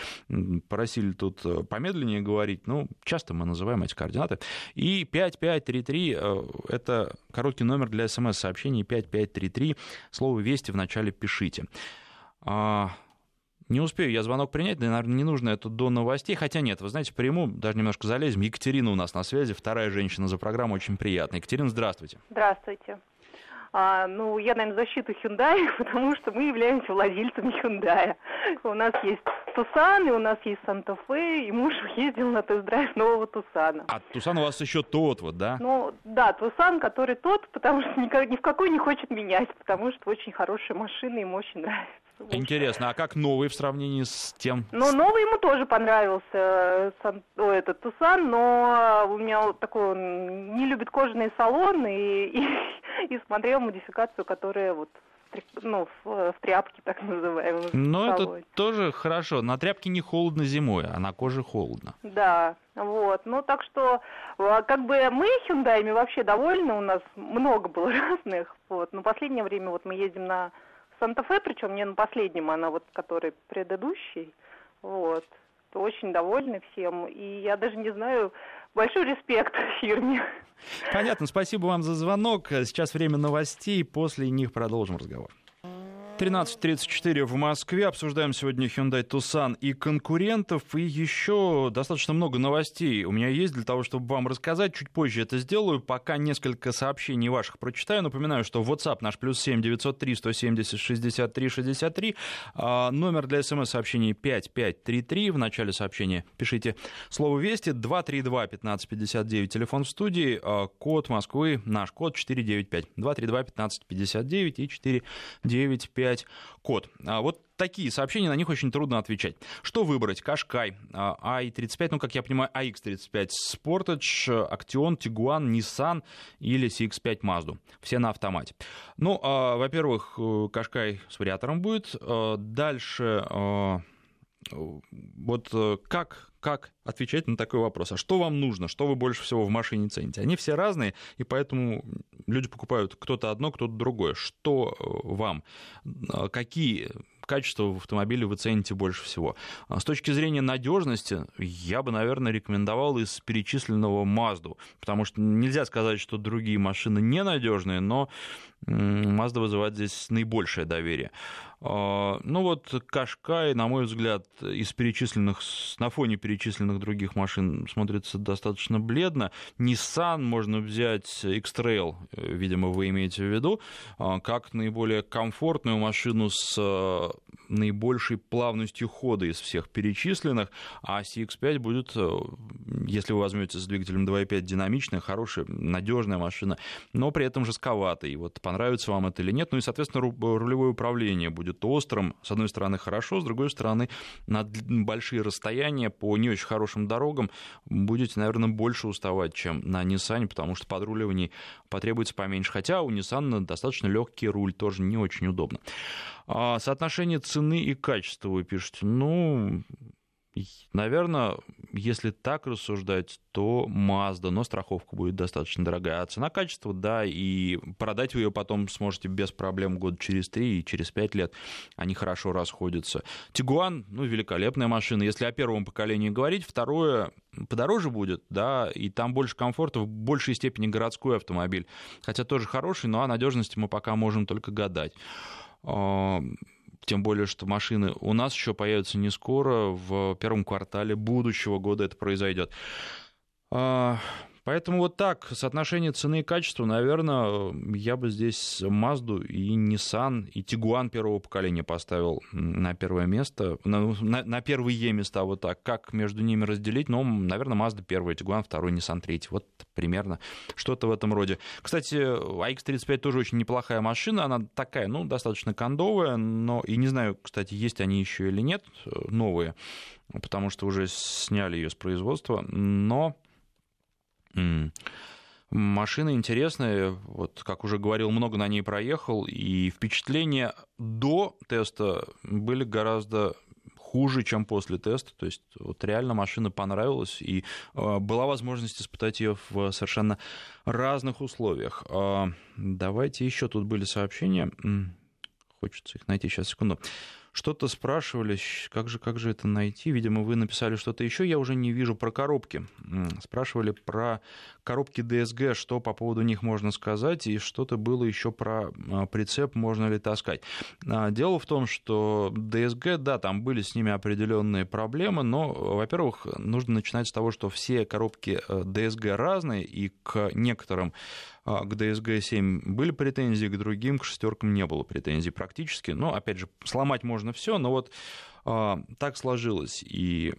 Просили тут э, помедленнее говорить. Ну, часто мы называем эти координаты. И 5533 э, это короткий номер для смс-сообщений. 5533. Слово «Вести» вначале пишите. А, не успею я звонок принять, наверное, не нужно это до новостей. Хотя нет, вы знаете, приму, даже немножко залезем. Екатерина у нас на связи, вторая женщина за программу, очень приятно. Екатерина, здравствуйте. Здравствуйте. А, ну, я, наверное, защиту Hyundai, потому что мы являемся владельцами Hyundai. У нас есть Тусан, и у нас есть Санта-Фе, и муж ездил на тест-драйв нового Тусана. А Тусан у вас еще тот вот, да? Ну, да, Тусан, который тот, потому что никак, ни в какой не хочет менять, потому что очень хорошая машина, ему очень нравится. Интересно, а как новый в сравнении с тем? Ну, новый ему тоже понравился, э, сан, о, этот Тусан, но у меня вот такой, он не любит кожаные салоны и, и, и смотрел модификацию, которая вот ну, в, в тряпке, так называемой. Ну, это тоже хорошо. На тряпке не холодно зимой, а на коже холодно. Да, вот. Ну, так что, а, как бы мы Hyundai вообще довольны, у нас много было разных, вот. Но в последнее время вот мы ездим на Санта-Фе, причем не на последнем, она вот, который предыдущий, вот. Очень довольны всем, и я даже не знаю, большой респект фирме. Понятно, спасибо вам за звонок. Сейчас время новостей, после них продолжим разговор. 13.34 в Москве. Обсуждаем сегодня Hyundai Tucson и конкурентов. И еще достаточно много новостей у меня есть для того, чтобы вам рассказать. Чуть позже это сделаю. Пока несколько сообщений ваших прочитаю. Напоминаю, что WhatsApp наш плюс 7 903 170 63 63. А, номер для смс-сообщений 5533. В начале сообщения пишите слово «Вести». 232 1559. Телефон в студии. А, код Москвы. Наш код 495. 232 1559 и 495 5 код. А вот такие сообщения, на них очень трудно отвечать. Что выбрать? Кашкай, i35, ну, как я понимаю, AX35 Sportage, Action, Tiguan, Nissan или CX-5 Mazda. Все на автомате. Ну, а, во-первых, э, Кашкай с вариатором будет. А, дальше а, вот э, как, как отвечать на такой вопрос? А что вам нужно? Что вы больше всего в машине цените? Они все разные, и поэтому люди покупают кто-то одно, кто-то другое. Что э, вам? Э, какие качества в автомобиле вы цените больше всего. А с точки зрения надежности, я бы, наверное, рекомендовал из перечисленного Mazda, потому что нельзя сказать, что другие машины ненадежные, но Mazda вызывает здесь наибольшее доверие. А, ну вот Кашкай, на мой взгляд, из перечисленных, на фоне перечисленных других машин смотрится достаточно бледно. Nissan можно взять X-Trail, э, видимо, вы имеете в виду, а, как наиболее комфортную машину с э, наибольшей плавностью хода из всех перечисленных, а CX-5 будет, э, если вы возьмете с двигателем 2.5, динамичная, хорошая, надежная машина, но при этом жестковатая. И вот понравится вам это или нет. Ну и, соответственно, рулевое управление будет острым. С одной стороны, хорошо, с другой стороны, на большие расстояния по не очень хорошим дорогам будете, наверное, больше уставать, чем на Nissan, потому что подруливаний потребуется поменьше. Хотя у Nissan достаточно легкий руль, тоже не очень удобно. А соотношение цены и качества вы пишете. Ну, Наверное, если так рассуждать, то Mazda, но страховка будет достаточно дорогая. А цена качества, да, и продать вы ее потом сможете без проблем год через три и через пять лет. Они хорошо расходятся. Тигуан, ну, великолепная машина. Если о первом поколении говорить, второе подороже будет, да, и там больше комфорта, в большей степени городской автомобиль. Хотя тоже хороший, но о надежности мы пока можем только гадать а, тем более, что машины у нас еще появятся не скоро, в первом квартале будущего года это произойдет. А, Поэтому вот так, соотношение цены и качества, наверное, я бы здесь Mazda и Nissan, и Tiguan первого поколения поставил на первое место, на, на, на первые места, вот так. Как между ними разделить? Ну, наверное, Mazda первый, Tiguan второй, Nissan третий. Вот примерно что-то в этом роде. Кстати, AX35 тоже очень неплохая машина, она такая, ну, достаточно кондовая, но и не знаю, кстати, есть они еще или нет, э, новые, потому что уже сняли ее с производства, но Машина интересная, вот как уже говорил, много на ней проехал, и впечатления до теста были гораздо хуже, чем после теста. То есть вот реально машина понравилась, и э, была возможность испытать ее в совершенно разных условиях. Э, давайте еще тут были сообщения. Хочется их найти сейчас, секунду. Что-то спрашивали, как же, как же это найти? Видимо, вы написали что-то еще, я уже не вижу про коробки. Спрашивали про коробки DSG, что по поводу них можно сказать, и что-то было еще про а, прицеп, можно ли таскать. А, дело в том, что DSG, да, там были с ними определенные проблемы, но, во-первых, нужно начинать с того, что все коробки э, разные, и к некоторым а, к DSG-7 были претензии, к другим, к шестеркам не было претензий практически. Но, опять же, сломать можно все, но вот так сложилось. И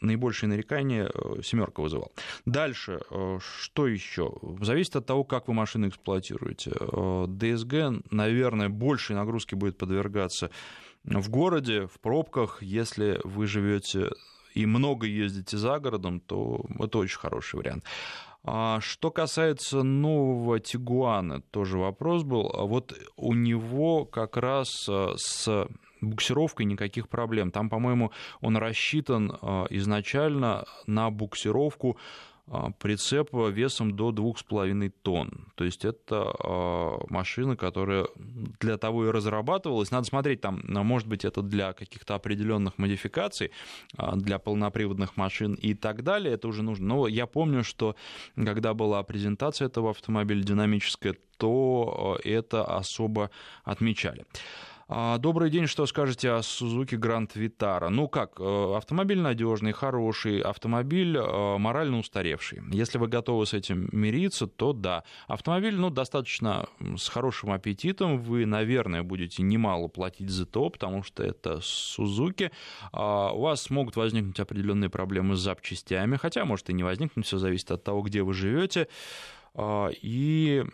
наибольшее нарекание э, семерка вызывал. Дальше, э, что еще? Зависит от того, как вы машину эксплуатируете. Э, наверное, большей нагрузки будет подвергаться в городе, в пробках, если вы живете и много ездите за городом, то это очень хороший вариант. А что касается нового Тигуана, тоже вопрос был. А вот у него как раз с буксировкой никаких проблем. Там, по-моему, он рассчитан а, изначально на буксировку а, прицеп весом до 2,5 тонн. То есть это а, машина, которая для того и разрабатывалась. Надо смотреть, там, может быть, это для каких-то определенных модификаций, для полноприводных машин и так далее. Это уже нужно. Но я помню, что когда была презентация этого автомобиля динамическая, то это особо отмечали. А, добрый день, что скажете о Suzuki Grand Vitara? Ну как, э, автомобиль надежный, хороший, автомобиль э, морально устаревший. Если вы готовы с этим мириться, то да. Автомобиль, ну, достаточно с хорошим аппетитом, вы, наверное, будете немало платить за то, потому что это Suzuki. А, у вас могут возникнуть определенные проблемы с запчастями, хотя, может, и не возникнуть, все зависит от того, где вы живете. А, и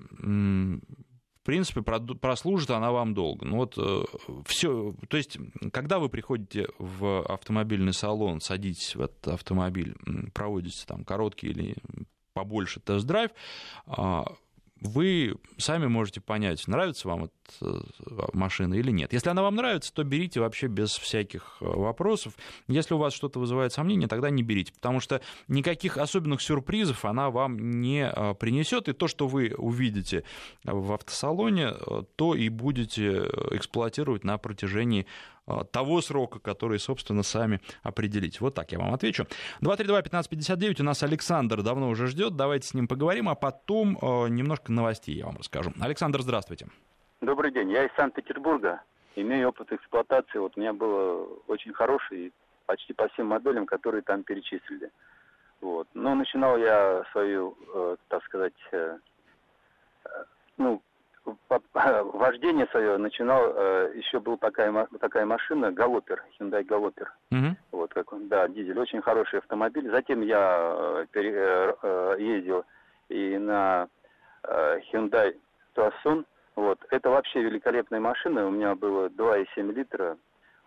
принципе, прослужит она вам долго. Ну вот э, все, то есть, когда вы приходите в автомобильный салон, садитесь в этот автомобиль, проводите там короткий или побольше тест-драйв, а, вы сами можете понять, нравится вам эта машина или нет. Если она вам нравится, то берите вообще без всяких э, вопросов. Если у вас что-то вызывает сомнения, тогда не берите, потому что никаких особенных сюрпризов она вам не э, принесет. И то, что вы увидите в автосалоне, э, то и будете эксплуатировать на протяжении того срока, который, собственно, сами определить. Вот так я вам отвечу. 232-1559 у нас Александр давно уже ждет. Давайте с ним поговорим, а потом а, немножко новостей я вам расскажу. Александр, здравствуйте. Добрый день. Я из Санкт-Петербурга. Имею опыт эксплуатации. Вот у меня было очень хороший почти по всем моделям, которые там перечислили. Вот. Но начинал я свою, э, так сказать, э, э ну, вождение свое начинал, э, еще была такая, такая машина, Галопер, Hyundai Галопер. Угу. Вот, как он, да, дизель, очень хороший автомобиль. Затем я э, пере, э, ездил и на Hyundai Tucson. Вот, это вообще великолепная машина, у меня было 2,7 литра,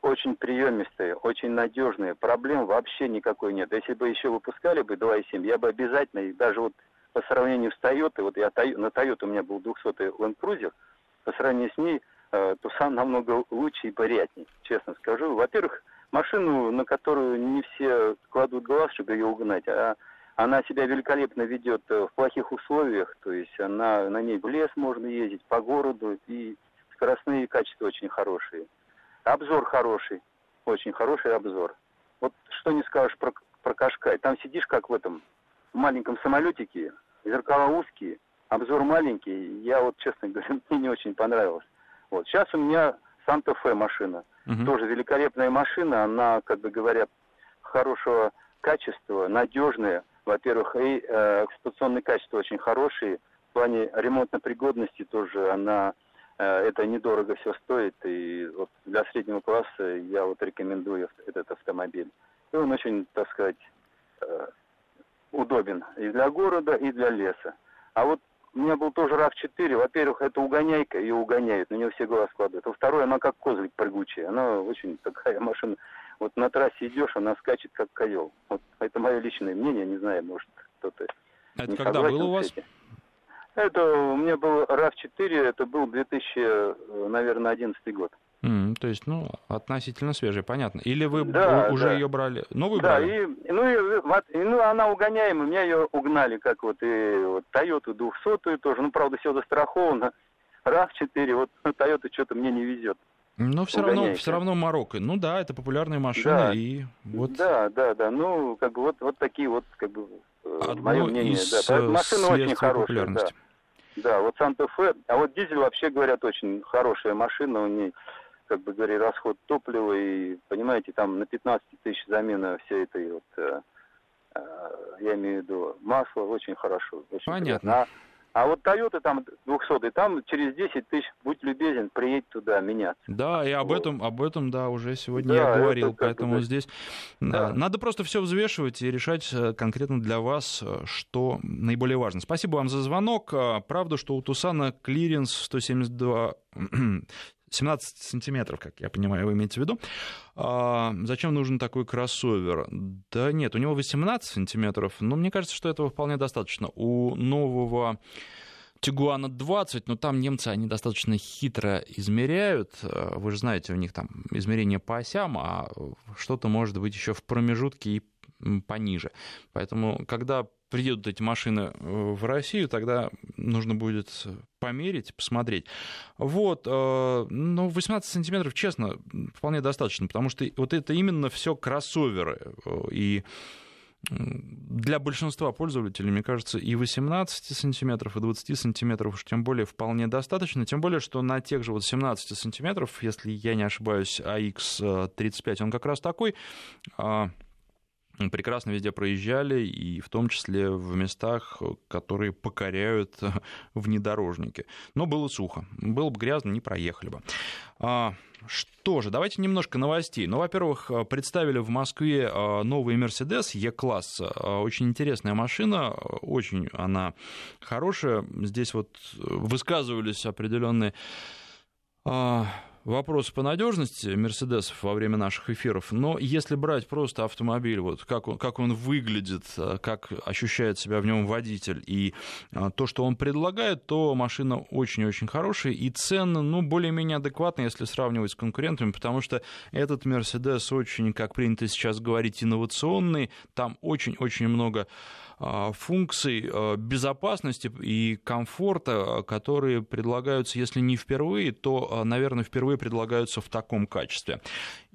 очень приемистые, очень надежные, проблем вообще никакой нет. Если бы еще выпускали бы 2,7, я бы обязательно, даже вот по сравнению с Toyota, вот я на Toyota у меня был 200-й Land Cruiser, по сравнению с ней э, Тусан намного лучше и порядней, честно скажу. Во-первых, машину, на которую не все кладут глаз, чтобы ее угнать, а она себя великолепно ведет э, в плохих условиях, то есть она на ней в лес можно ездить, по городу, и скоростные качества очень хорошие. Обзор хороший, очень хороший обзор. Вот что не скажешь про, про Кашкай, там сидишь как в этом маленьком самолетике, зеркала узкие, обзор маленький. Я вот, честно говоря, мне не очень понравилось. Вот. Сейчас у меня Санта-Фе машина. Угу. Тоже великолепная машина. Она, как бы говоря, хорошего качества, надежная. Во-первых, и э, эксплуатационные качества очень хорошие. В плане ремонтной пригодности тоже она э, это недорого все стоит. И вот для среднего класса я вот рекомендую этот автомобиль. И он очень, так сказать, э, удобен и для города, и для леса. А вот у меня был тоже RAV4. Во-первых, это угоняйка, ее угоняют, на нее все глаз складывают. А второе, она как козлик прыгучая. Она очень такая машина. Вот на трассе идешь, она скачет как ковел. Вот это мое личное мнение, не знаю, может кто-то Это не когда было у вас? Это у меня был RAV4, это был 2000, наверное, 11 год. Mm, то есть, ну, относительно свежая, понятно. Или вы да, уже да. ее брали? Новую да, брали? И, ну, и, ну, она угоняемая, меня ее угнали, как вот и вот, Toyota 200 тоже. Ну, правда, все застраховано. RAV4, вот Toyota что-то мне не везет. Но все равно, все равно Марокко. Ну да, это популярная машина. Да, и вот... да, да, да. Ну, как бы вот, вот такие вот, как бы, э, Одно мое мнение. Из да. Машина очень хорошая. Да. да, вот Санта-Фе. А вот дизель вообще, говорят, очень хорошая машина. У нее, как бы говоря, расход топлива. И, понимаете, там на 15 тысяч замена всей этой вот, э, э, я имею в виду, масла. Очень хорошо. Очень Понятно. Приятно. А вот Toyota там 200 там через 10 тысяч, будь любезен, приедь туда меняться. Да, и об вот. этом, об этом, да, уже сегодня да, я говорил, поэтому бы... здесь да. надо просто все взвешивать и решать э, конкретно для вас, э, что наиболее важно. Спасибо вам за звонок. Э, правда, что у Тусана клиренс 172 17 сантиметров, как я понимаю, вы имеете в виду. А, зачем нужен такой кроссовер? Да нет, у него 18 сантиметров, но мне кажется, что этого вполне достаточно. У нового Тигуана 20, но там немцы, они достаточно хитро измеряют. Вы же знаете, у них там измерение по осям, а что-то может быть еще в промежутке и пониже. Поэтому, когда приедут эти машины э, в Россию, тогда нужно будет померить, посмотреть. Вот, э, ну, 18 сантиметров, честно, вполне достаточно, потому что вот это именно все кроссоверы. Э, и для большинства пользователей, мне кажется, и 18 сантиметров, и 20 сантиметров уж тем более вполне достаточно. Тем более, что на тех же вот 17 сантиметров, если я не ошибаюсь, AX35, он как раз такой, а, прекрасно везде проезжали, и в том числе в местах, которые покоряют внедорожники. Но было сухо. Было бы грязно, не проехали бы. А, что же, давайте немножко новостей. Ну, во-первых, представили в Москве а, новый Mercedes E-класс. А, очень интересная машина, очень она хорошая. Здесь вот высказывались определенные вопрос по надежности Мерседесов во время наших эфиров, но если брать просто автомобиль, вот как он, как он выглядит, э, как ощущает себя в нем водитель и э, то, что он предлагает, то машина очень-очень хорошая и цены, ну, более-менее адекватные, если сравнивать с конкурентами, потому что этот Мерседес очень, как принято сейчас говорить, инновационный, там очень-очень много функций а, безопасности и комфорта, которые предлагаются, если не впервые, то, а, наверное, впервые предлагаются в таком качестве.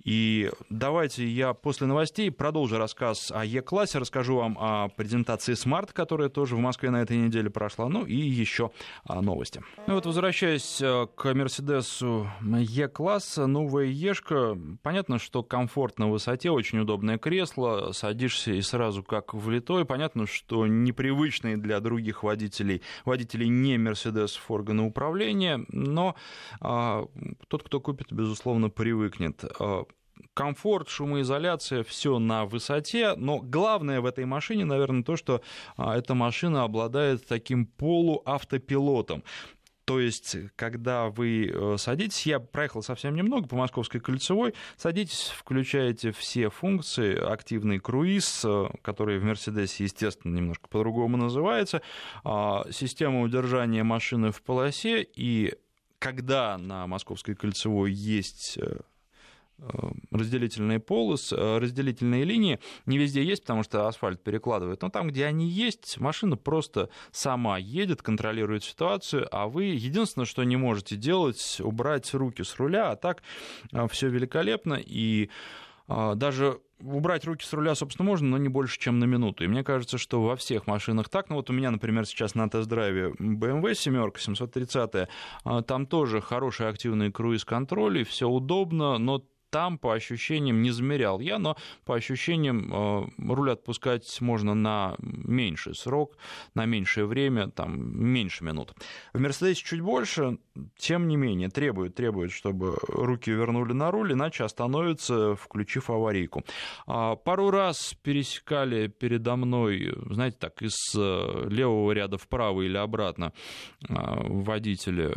И давайте я после новостей продолжу рассказ о Е-классе, расскажу вам о презентации Smart, которая тоже в Москве на этой неделе прошла, ну и еще новости. Ну вот возвращаясь к Мерседесу Е-класса, новая Ешка, понятно, что комфорт на высоте, очень удобное кресло, садишься и сразу как влитой, понятно, что непривычные для других водителей, водителей не Мерседесов органы управления, но а, тот, кто купит, безусловно, привыкнет а, комфорт, шумоизоляция, все на высоте, но главное в этой машине, наверное, то, что а, эта машина обладает таким полуавтопилотом. То есть, когда вы э, садитесь, я проехал совсем немного по Московской кольцевой, садитесь, включаете все функции, активный круиз, э, который в Мерседесе, естественно, немножко по-другому называется, а, система удержания машины в полосе, и когда на Московской кольцевой есть э, разделительные полосы, э, разделительные линии не везде есть, потому что асфальт перекладывает. Но там, где они есть, машина просто сама едет, контролирует ситуацию, а вы единственное, что не можете делать, убрать руки с руля, а так э, все великолепно и даже убрать руки с руля, собственно, можно, но не больше, чем на минуту. И мне кажется, что во всех машинах так. Ну вот у меня, например, сейчас на тест-драйве BMW 7 730, там тоже хороший активный круиз-контроль, и все удобно, но там, по ощущениям, не замерял я, но по ощущениям э, руль отпускать можно на меньший срок, на меньшее время, там, меньше минут. В Мерседесе чуть больше, тем не менее, требует, требует, чтобы руки вернули на руль, иначе остановится, включив аварийку. А, пару раз пересекали передо мной, знаете, так, из э, левого ряда вправо или обратно э, водители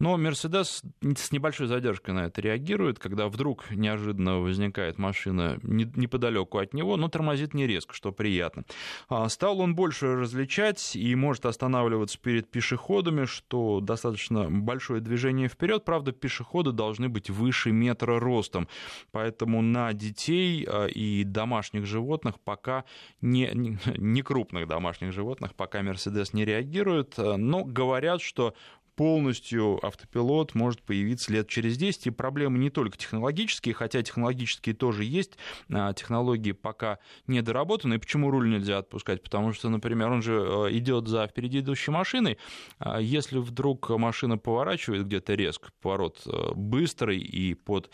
Но Mercedes с небольшой задержкой на это реагирует, когда вдруг неожиданно возникает машина неподалеку от него, но тормозит не резко, что приятно. А, стал он больше различать и может останавливаться перед пешеходами, что достаточно большое движение вперед. Правда, пешеходы должны быть выше метра ростом, поэтому на детей а, и домашних животных пока не, не крупных домашних животных пока Mercedes не реагирует, но говорят, что полностью автопилот может появиться лет через 10. И проблемы не только технологические, хотя технологические тоже есть, а технологии пока не доработаны. И почему руль нельзя отпускать? Потому что, например, он же э, идет за впереди идущей машиной. А если вдруг машина поворачивает где-то резко, поворот э, быстрый и под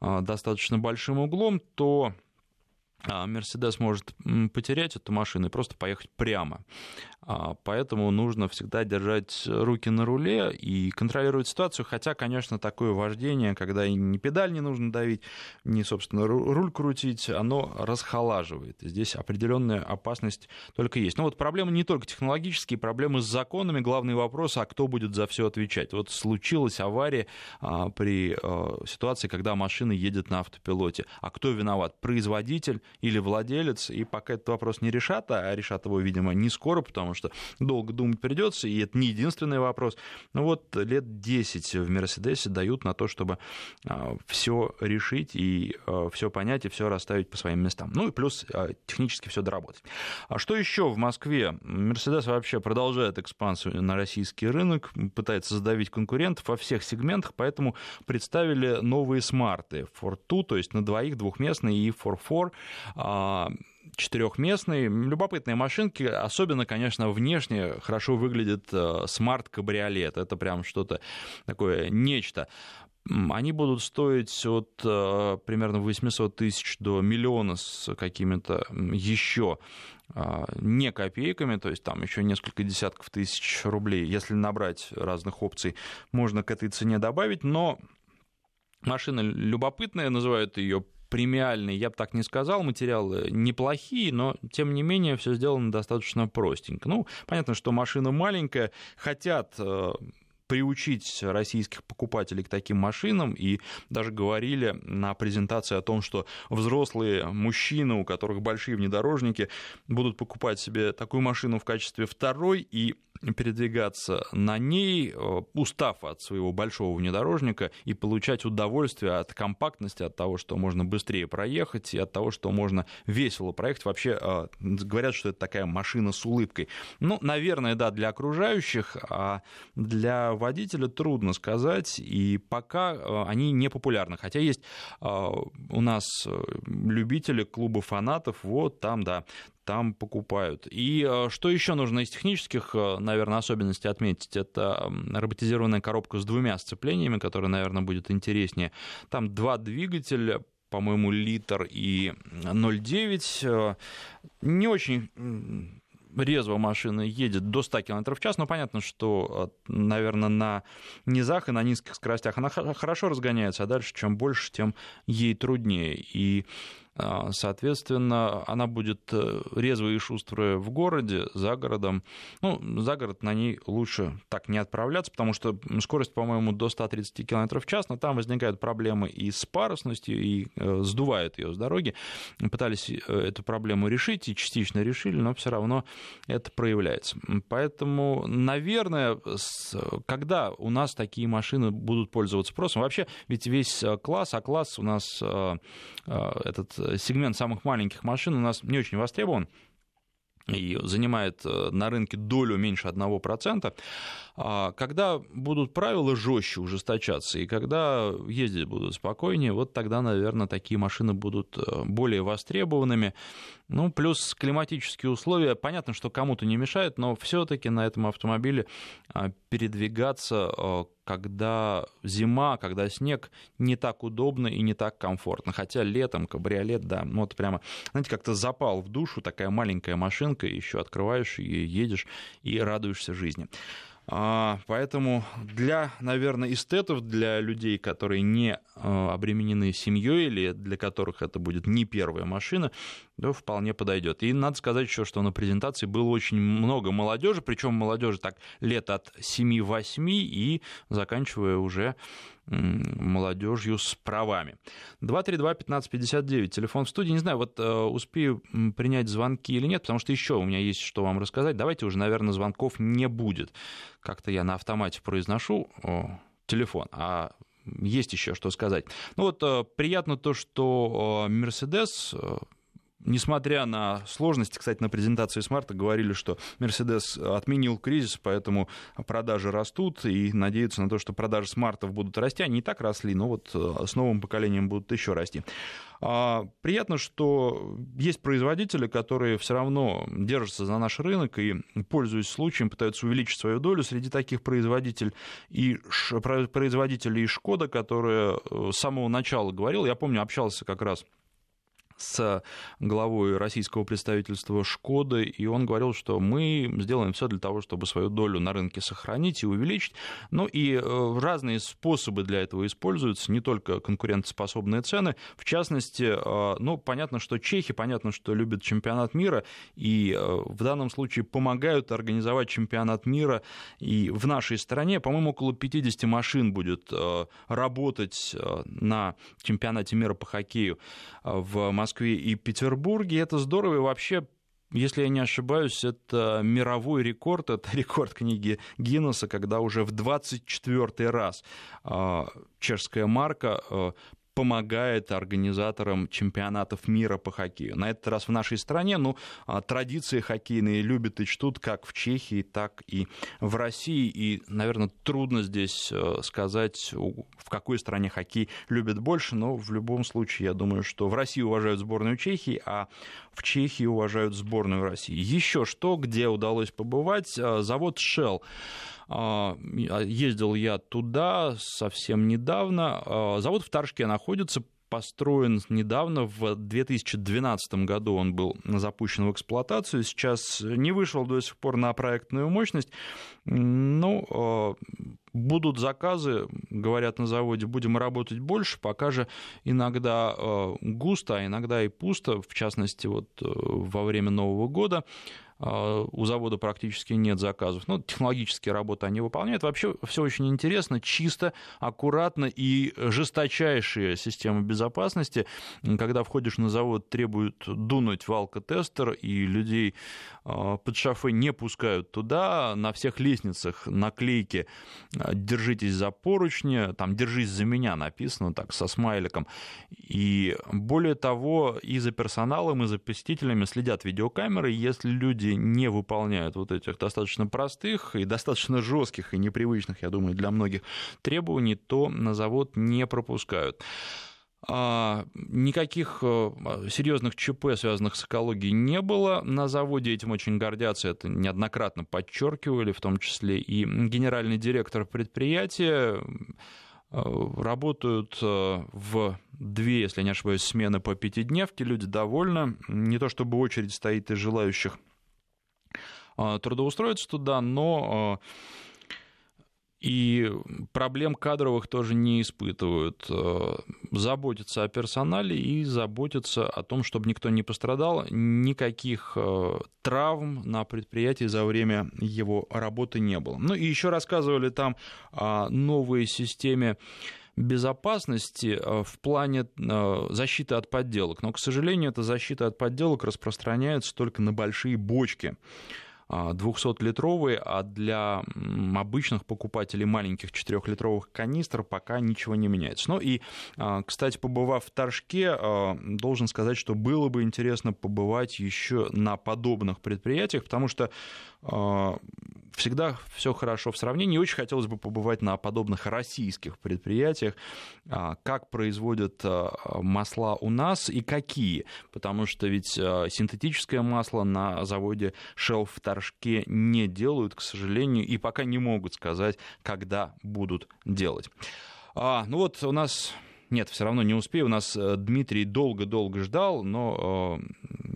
э, достаточно большим углом, то Мерседес может потерять эту машину и просто поехать прямо. А, поэтому нужно всегда держать руки на руле и контролировать ситуацию, хотя, конечно, такое вождение, когда и не педаль не нужно давить, не, собственно, руль крутить, оно расхолаживает. Здесь определенная опасность только есть. Но вот проблемы не только технологические, проблемы с законами. Главный вопрос, а кто будет за все отвечать? Вот случилась авария а, при а, ситуации, когда машина едет на автопилоте. А кто виноват? Производитель или владелец? И пока этот вопрос не решат, а решат его, видимо, не скоро, потому что долго думать придется, и это не единственный вопрос. Но вот лет 10 в Мерседесе дают на то, чтобы а, все решить и а, все понять и все расставить по своим местам. Ну и плюс а, технически все доработать. А что еще в Москве? Мерседес вообще продолжает экспансию на российский рынок, пытается задавить конкурентов во всех сегментах, поэтому представили новые смарты Ford 2, то есть на двоих двухместные и Ford 4 четырехместный. Любопытные машинки, особенно, конечно, внешне хорошо выглядит э, смарт-кабриолет. Это прям что-то такое, нечто. Они будут стоить от э, примерно 800 тысяч до миллиона с какими-то еще э, не копейками, то есть там еще несколько десятков тысяч рублей. Если набрать разных опций, можно к этой цене добавить, но машина любопытная, называют ее премиальный, я бы так не сказал, материалы неплохие, но тем не менее все сделано достаточно простенько. Ну, понятно, что машина маленькая, хотят э, приучить российских покупателей к таким машинам, и даже говорили на презентации о том, что взрослые мужчины, у которых большие внедорожники, будут покупать себе такую машину в качестве второй, и передвигаться на ней, э, устав от своего большого внедорожника и получать удовольствие от компактности, от того, что можно быстрее проехать, и от того, что можно весело проехать. Вообще э, говорят, что это такая машина с улыбкой. Ну, наверное, да, для окружающих, а для водителя трудно сказать, и пока э, они не популярны. Хотя есть у нас любители клуба фанатов, вот там, да, там покупают. И э, что еще нужно из технических, э, наверное, особенностей отметить, это роботизированная коробка с двумя сцеплениями, которая, наверное, будет интереснее. Там два двигателя, по-моему, литр и 0,9. Э, не очень резво машина едет до 100 км в час, но понятно, что, наверное, на низах и на низких скоростях она хорошо разгоняется, а дальше чем больше, тем ей труднее. И а, соответственно, она будет э, резвая и шустрая в городе, за городом. Ну, за город на ней лучше так не отправляться, потому что скорость, по-моему, до 130 км в час, но там возникают проблемы и с парусностью, и э, сдувают ее с дороги. Пытались э, эту проблему решить, и частично решили, но все равно это проявляется. Поэтому, наверное, когда у нас такие машины будут пользоваться спросом, вообще ведь весь класс, а класс у нас этот сегмент самых маленьких машин у нас не очень востребован и занимает э, на рынке долю меньше 1%, а когда будут правила жестче ужесточаться, и когда ездить будут спокойнее, вот тогда, наверное, такие машины будут э, более востребованными. Ну, плюс климатические условия, понятно, что кому-то не мешает, но все-таки на этом автомобиле а, передвигаться, а, когда зима, когда снег, не так удобно и не так комфортно. Хотя летом кабриолет, да, ну вот прямо, знаете, как-то запал в душу, такая маленькая машинка, еще открываешь ее, едешь и радуешься жизни. А, поэтому для, наверное, эстетов, для людей, которые не а, обременены семьей или для которых это будет не первая машина, да, вполне подойдет. И надо сказать еще, что на презентации было очень много молодежи, причем молодежи так лет от 7-8 и заканчивая уже молодежью с правами. 232-1559, телефон в студии. Не знаю, вот э, успею принять звонки или нет, потому что еще у меня есть что вам рассказать. Давайте уже, наверное, звонков не будет. Как-то я на автомате произношу о, телефон, а есть еще что сказать. Ну вот э, приятно то, что Мерседес несмотря на сложности, кстати, на презентации смарта говорили, что Mercedes отменил кризис, поэтому продажи растут, и надеются на то, что продажи смартов будут расти. Они и так росли, но вот э, с новым поколением будут еще расти. А, приятно, что есть производители, которые все равно держатся за наш рынок и, пользуясь случаем, пытаются увеличить свою долю. Среди таких производителей и производителей Шкода, которые э, с самого начала говорил, я помню, общался как раз с главой российского представительства Шкоды, и он говорил, что мы сделаем все для того, чтобы свою долю на рынке сохранить и увеличить. Ну и э, разные способы для этого используются, не только конкурентоспособные цены. В частности, э, ну, понятно, что чехи, понятно, что любят чемпионат мира, и э, в данном случае помогают организовать чемпионат мира. И в нашей стране, по-моему, около 50 машин будет работать на чемпионате мира по хоккею в Москве Москве и Петербурге. Это здорово, и вообще если я не ошибаюсь, это мировой рекорд, это рекорд книги Гиннесса, когда уже в 24 раз а, чешская марка а, помогает организаторам чемпионатов мира по хоккею. На этот раз в нашей стране, ну, а, традиции хоккейные любят и чтут как в Чехии, так и в России. И, наверное, трудно здесь э, сказать, в какой стране хоккей любят больше, но в любом случае, я думаю, что в России уважают сборную Чехии, а в Чехии уважают сборную России. Еще что, где удалось побывать? Э, завод Shell ездил я туда совсем недавно. А, завод в Торжке находится, построен недавно, в 2012 году он был запущен в эксплуатацию, сейчас не вышел до сих пор на проектную мощность, ну, а, будут заказы, говорят на заводе, будем работать больше, пока же иногда густо, а иногда и пусто, в частности, вот э, во время Нового года, а, у завода практически нет заказов. Ну, технологические работы они выполняют. Вообще все очень интересно, чисто, аккуратно и жесточайшая система безопасности. Когда входишь на завод, требуют дунуть в алкотестер, и людей а, под шофе не пускают туда. На всех лестницах наклейки а, «Держитесь за поручни», там «Держись за меня» написано так, со смайликом. И более того, и за персоналом, и за посетителями следят видеокамеры. Если люди люди не выполняют вот этих достаточно простых и достаточно жестких и непривычных, я думаю, для многих требований, то на завод не пропускают. А, никаких э, серьезных ЧП, связанных с экологией, не было на заводе. Этим очень гордятся, это неоднократно подчеркивали, в том числе и генеральный директор предприятия. Э, работают э, в две, если не ошибаюсь, смены по пятидневке. Люди довольны. Не то чтобы очередь стоит из желающих трудоустроиться туда, но а, и проблем кадровых тоже не испытывают. А, заботятся о персонале и заботятся о том, чтобы никто не пострадал. Никаких травм на предприятии за время его работы не было. Ну и еще рассказывали там о новой системе безопасности в плане защиты от подделок. Но, к сожалению, эта защита от подделок распространяется только на большие бочки. 200-литровые, а для обычных покупателей маленьких 4-литровых канистр пока ничего не меняется. Ну и, а, кстати, побывав в Торжке, а, должен сказать, что было бы интересно побывать еще на подобных предприятиях, потому что а, всегда все хорошо в сравнении. Очень хотелось бы побывать на подобных российских предприятиях, а, как производят а, масла у нас и какие. Потому что ведь синтетическое масло на заводе Shell в Торжке не делают, к сожалению, и пока не могут сказать, когда будут делать. ну вот у нас нет, все равно не успею. У нас э, Дмитрий долго-долго ждал, но э,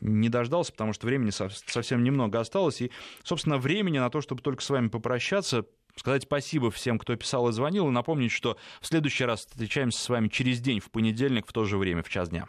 не дождался, потому что времени совсем немного осталось. И, собственно, времени на то, чтобы только с вами попрощаться, сказать спасибо всем, кто писал и звонил, и напомнить, что в следующий раз встречаемся с вами через день, в понедельник, в то же время, в час дня.